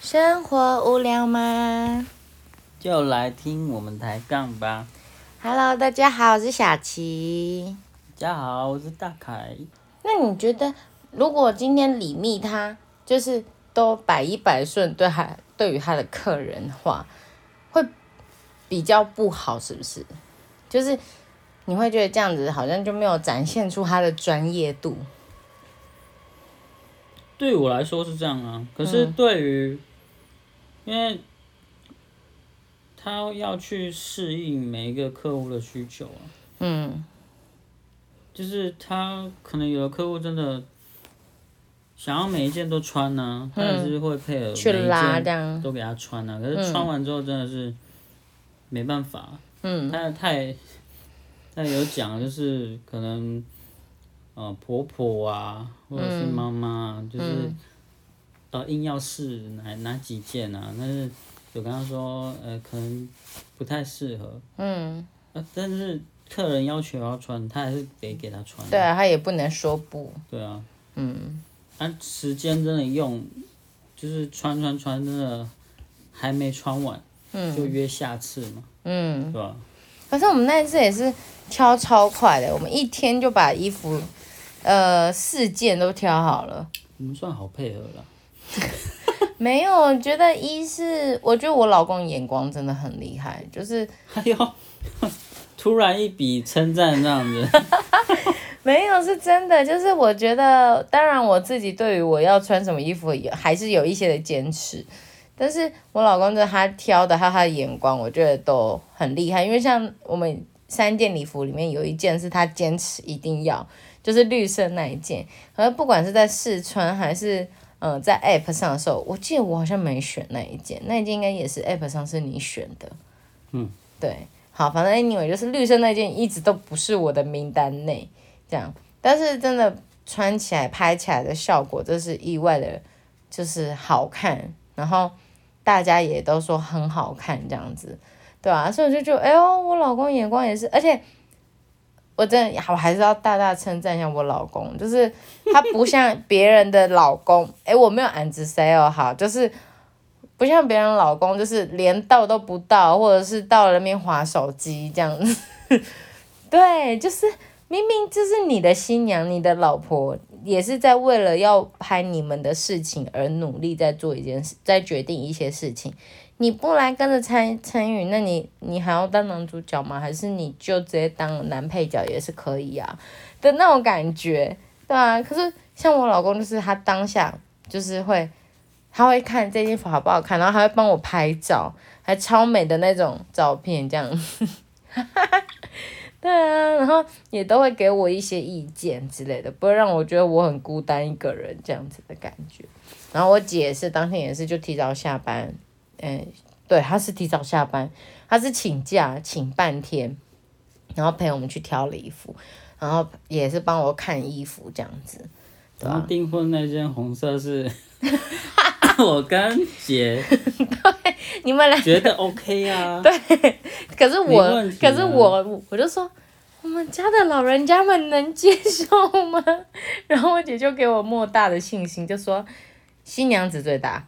生活无聊吗就来听我们抬杠吧。？Hello，大家好，我是小琪。大家好，我是大凯。那你觉得，如果今天李密他就是都百依百顺对他对于他的客人的话，会比较不好，是不是？就是你会觉得这样子好像就没有展现出他的专业度。对我来说是这样啊，可是嗯对于，因为他要去适应每一个客户的需求啊，嗯。就是他可能有的客户真的想要每一件都穿呢、他也是会配合嗯去每一件样。都给他穿呢、可是穿完之后真的是没办法，嗯。他太他有讲就是可能呃婆婆啊或者是嗯。妈妈啊，就是呃硬要试哪哪几件啊，但是有跟他说呃可能不太适合，嗯，呃但是客人要求要穿，他还是得给他穿。对啊，他也不能说不。对啊，嗯按、时间真的用，就是穿穿穿真的还没穿完，就嗯约下次嘛，嗯。对吧？可是我们那一次也是挑超快的，我们一天就把衣服，呃，四件都挑好了。我们算好配合了。没有，我觉得一是，我觉得我老公眼光真的很厉害，就是哎呦，突然一笔称赞这样子，没有是真的，就是我觉得，当然我自己对于我要穿什么衣服也还是有一些的坚持，但是我老公的他挑的还有他的眼光，我觉得都很厉害，因为像我们三件礼服里面有一件是他坚持一定要，就是绿色那一件，而不管是在试穿还是。嗯，在 App 上的时候，我记得我好像没选那一件，那一件应该也是 App 上是你选的。嗯，对，好，反正 anyway 就是绿色那件一直都不是我的名单内，这样。但是真的穿起来、拍起来的效果，这是意外的，就是好看，然后大家也都说很好看，这样子，对啊，所以我就觉得，哎呦，我老公眼光也是，而且我真的，我还是要大大称赞一下我老公，就是他不像别人的老公，哎，我没有暗指谁哦，好，就是。不像别人老公，就是连到都不到，或者是到了那边划手机这样子。对，就是明明就是你的新娘，你的老婆也是在为了要拍你们的事情而努力在做一件事，在决定一些事情。你不来跟着参参与，那你你还要当男主角吗？还是你就直接当男配角也是可以啊的那种感觉，对啊。可是像我老公，就是他当下就是会，他会看这件衣服好不好看，然后还会帮我拍照，还超美的那种照片这样。对啊，然后也都会给我一些意见之类的，不会让我觉得我很孤单一个人这样子的感觉。然后我姐是当天也是就提早下班，嗯，对，她是提早下班，她是请假请半天，然后陪我们去挑了衣服，然后也是帮我看衣服这样子。对啊然后订婚那件红色是，我跟姐。对你们俩觉得 OK 啊，可是我，可是我，我就说，我们家的老人家们能接受吗？然后我姐就给我莫大的信心，就说新娘子最大。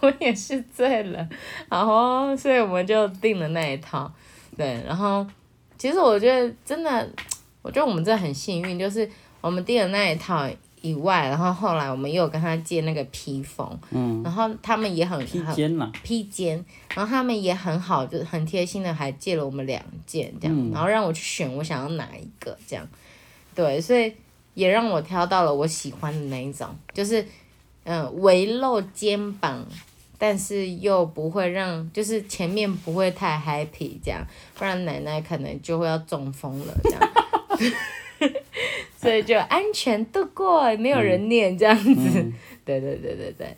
我也是醉了，然后所以我们就订了那一套，对，然后其实我觉得真的，我觉得我们真的很幸运，就是我们订的那一套以外，然后后来我们又跟他借那个披风，嗯，然后他们也很披很肩啦，披肩，然后他们也很好，就是很贴心的，还借了我们两件这样，嗯然后让我去选我想要哪一个这样，对，所以也让我挑到了我喜欢的那一种，就是嗯、呃围露肩膀，但是又不会让，就是前面不会太 happy 这样，不然奶奶可能就会要中风了这样。所以就安全度过，没有人念这样子。嗯。对对对对对，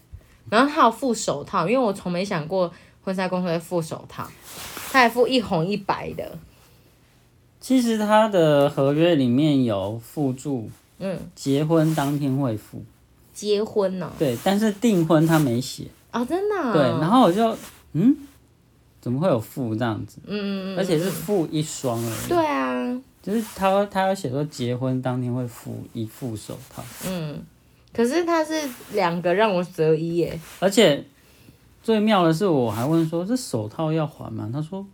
然后他有附手套，因为我从没想过婚纱公司会附手套，他还附一红一白的，其实他的合约里面有附注，嗯，结婚当天会付，结婚哦，对，但是订婚他没写，哦，真的、哦，对，然后我就嗯，怎么会有付这样子？嗯，嗯嗯，而且是付一双而已，对啊，就是他他要写说结婚当天会付一副手套，嗯，可是他是两个让我择一耶，而且最妙的是，我还问说这手套要还吗？他说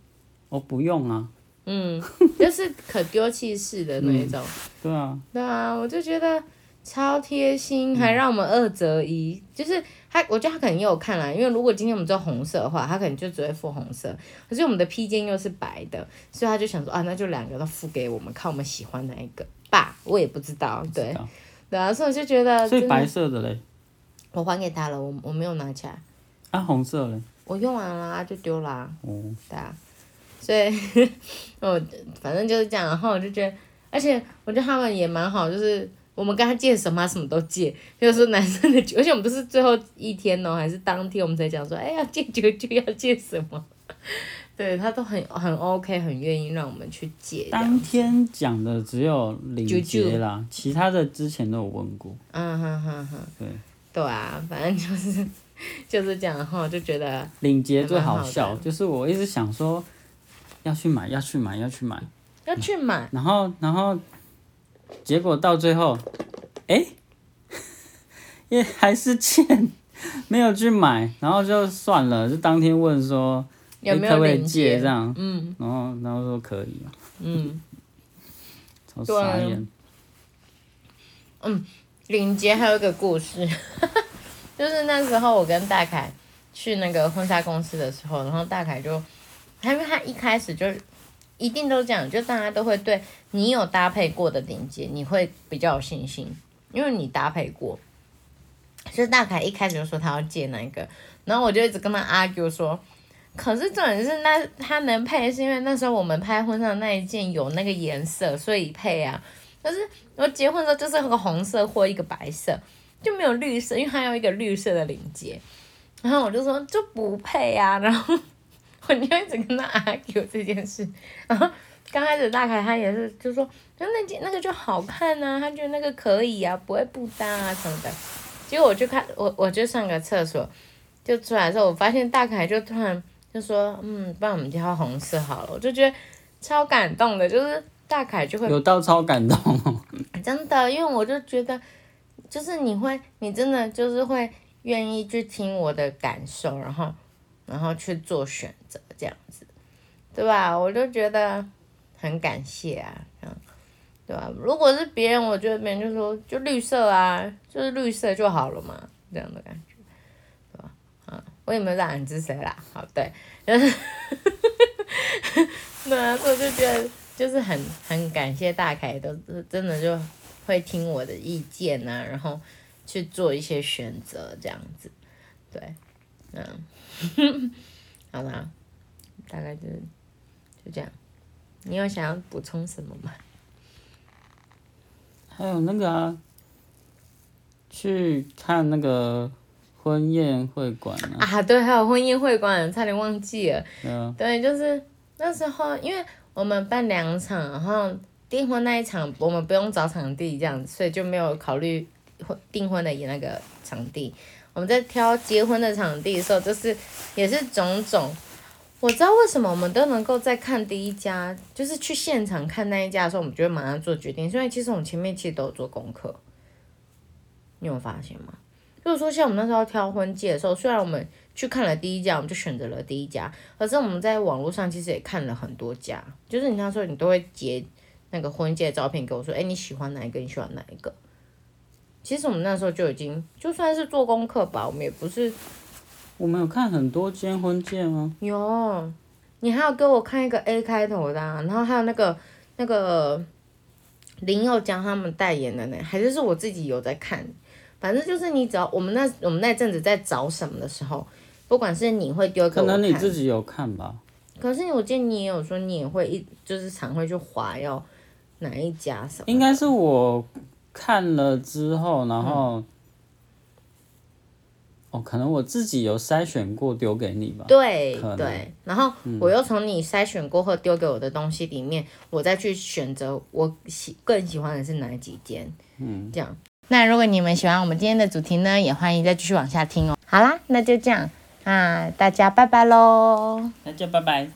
我不用啊。嗯，就是可丢弃式的那一种。对啊，对啊，我就觉得超贴心，还让我们二择一。就是他，我觉得他可能也有看啦，因为如果今天我们做红色的话，他可能就只会付红色。可是我们的披肩又是白的，所以他就想说啊，那就两个都付给我们，看我们喜欢哪一个吧。我也不知道，对知道对啊，所以我就觉得所以白色的嘞，我还给他了，我我没有拿起来，啊红色嘞，我用完了啊就丢啦。哦，对啊，所以我 反正就是这样，然后我就觉得，而且我觉得他们也蛮好，就是我们跟他借什么，他什么都借，就是说男生的酒，而且我们都是最后一天哦，还是当天我们才讲说，哎呀借酒就要借什么，对他都很很 OK，很愿意让我们去借，当天讲的只有领啾啾。结啦，其他的之前都有问过。嗯哼哼哼，对，对啊，反正就是 就是这样，然后我就觉得，领结最好笑，就是我一直想说要去买，要去买，要去买，要去买，然后然后结果到最后，哎、也还是欠，没有去买，然后就算了，就当天问说有没有借这？样，嗯。然后然后说可以 啊，嗯。超傻眼，嗯领结还有一个故事，就是那时候我跟大凯去那个婚纱公司的时候，然后大凯就，因为他一开始就一定都这样，就大家都会对你有搭配过的领结，你会比较有信心，因为你搭配过。就是大凯一开始就说他要借那个，然后我就一直跟他 argue 说，可是重点是那他能配，是因为那时候我们拍婚纱那一件有那个颜色，所以配啊。可是我结婚的时候就是那个红色或一个白色，就没有绿色，因为它有一个绿色的领结。然后我就说就不配啊，然后我就一直跟他 argue 这件事。然后刚开始大凯他也是就说，就那件那个就好看啊，他觉得那个可以啊，不会不搭啊什么的。结果我就看我我就上个厕所，就出来的时候，我发现大凯就突然就说，嗯，不然我们挑红色好了。我就觉得超感动的，就是大凯就会有到超感动哦，真的，因为我就觉得，就是你会，你真的就是会愿意去听我的感受，然后，然后去做选择，这样子，对吧？我就觉得很感谢啊，这样，对吧？如果是别人，我觉得别人就说就绿色啊，就是绿色就好了嘛，这样的感觉，对吧？啊，我也没有染指谁啦，好，对，就是，对啊，所以我就觉得。就是很很感谢大凯，都真的就会听我的意见呐、然后去做一些选择，这样子，对，嗯，好啦，大概就是就这样。你有想要补充什么吗？还有那个啊，去看那个婚宴会馆啊，啊，对，还有婚宴会馆，差点忘记了。对啊，对，就是那时候，因为我们办两场，然后订婚那一场我们不用找场地这样子，所以就没有考虑婚订婚的那个场地。我们在挑结婚的场地的时候，就是也是种种。我知道为什么我们都能够在看第一家，就是去现场看那一家的时候，我们就会马上做决定，是因为其实我们前面其实都有做功课。你有发现吗？就是说，像我们那时候挑婚戒的时候，虽然我们去看了第一家，我们就选择了第一家，可是我们在网络上其实也看了很多家，就是你那时候你都会截那个婚戒的照片给我说，哎，你喜欢哪一个？你喜欢哪一个？其实我们那时候就已经就算是做功课吧，我们也不是我们有看很多间婚戒吗？有，你还要给我看一个 A 开头的、啊，然后还有那个那个林宥嘉他们代言的呢，还是是我自己有在看。反正就是你只要我们那我们那阵子在找什么的时候，不管是你会丢给可我看，能你自己有看吧。可是我记得你也有说你也会一就是常会去划要哪一家什么，应该是我看了之后，然后，哦，可能我自己有筛选过丢给你吧。对对，然后我又从你筛选过后丢给我的东西里面，我再去选择我喜更喜欢的是哪几间，嗯，这样。那如果你们喜欢我们今天的主题呢，也欢迎再继续往下听哦。好啦，那就这样，啊，大家拜拜喽。大家拜拜。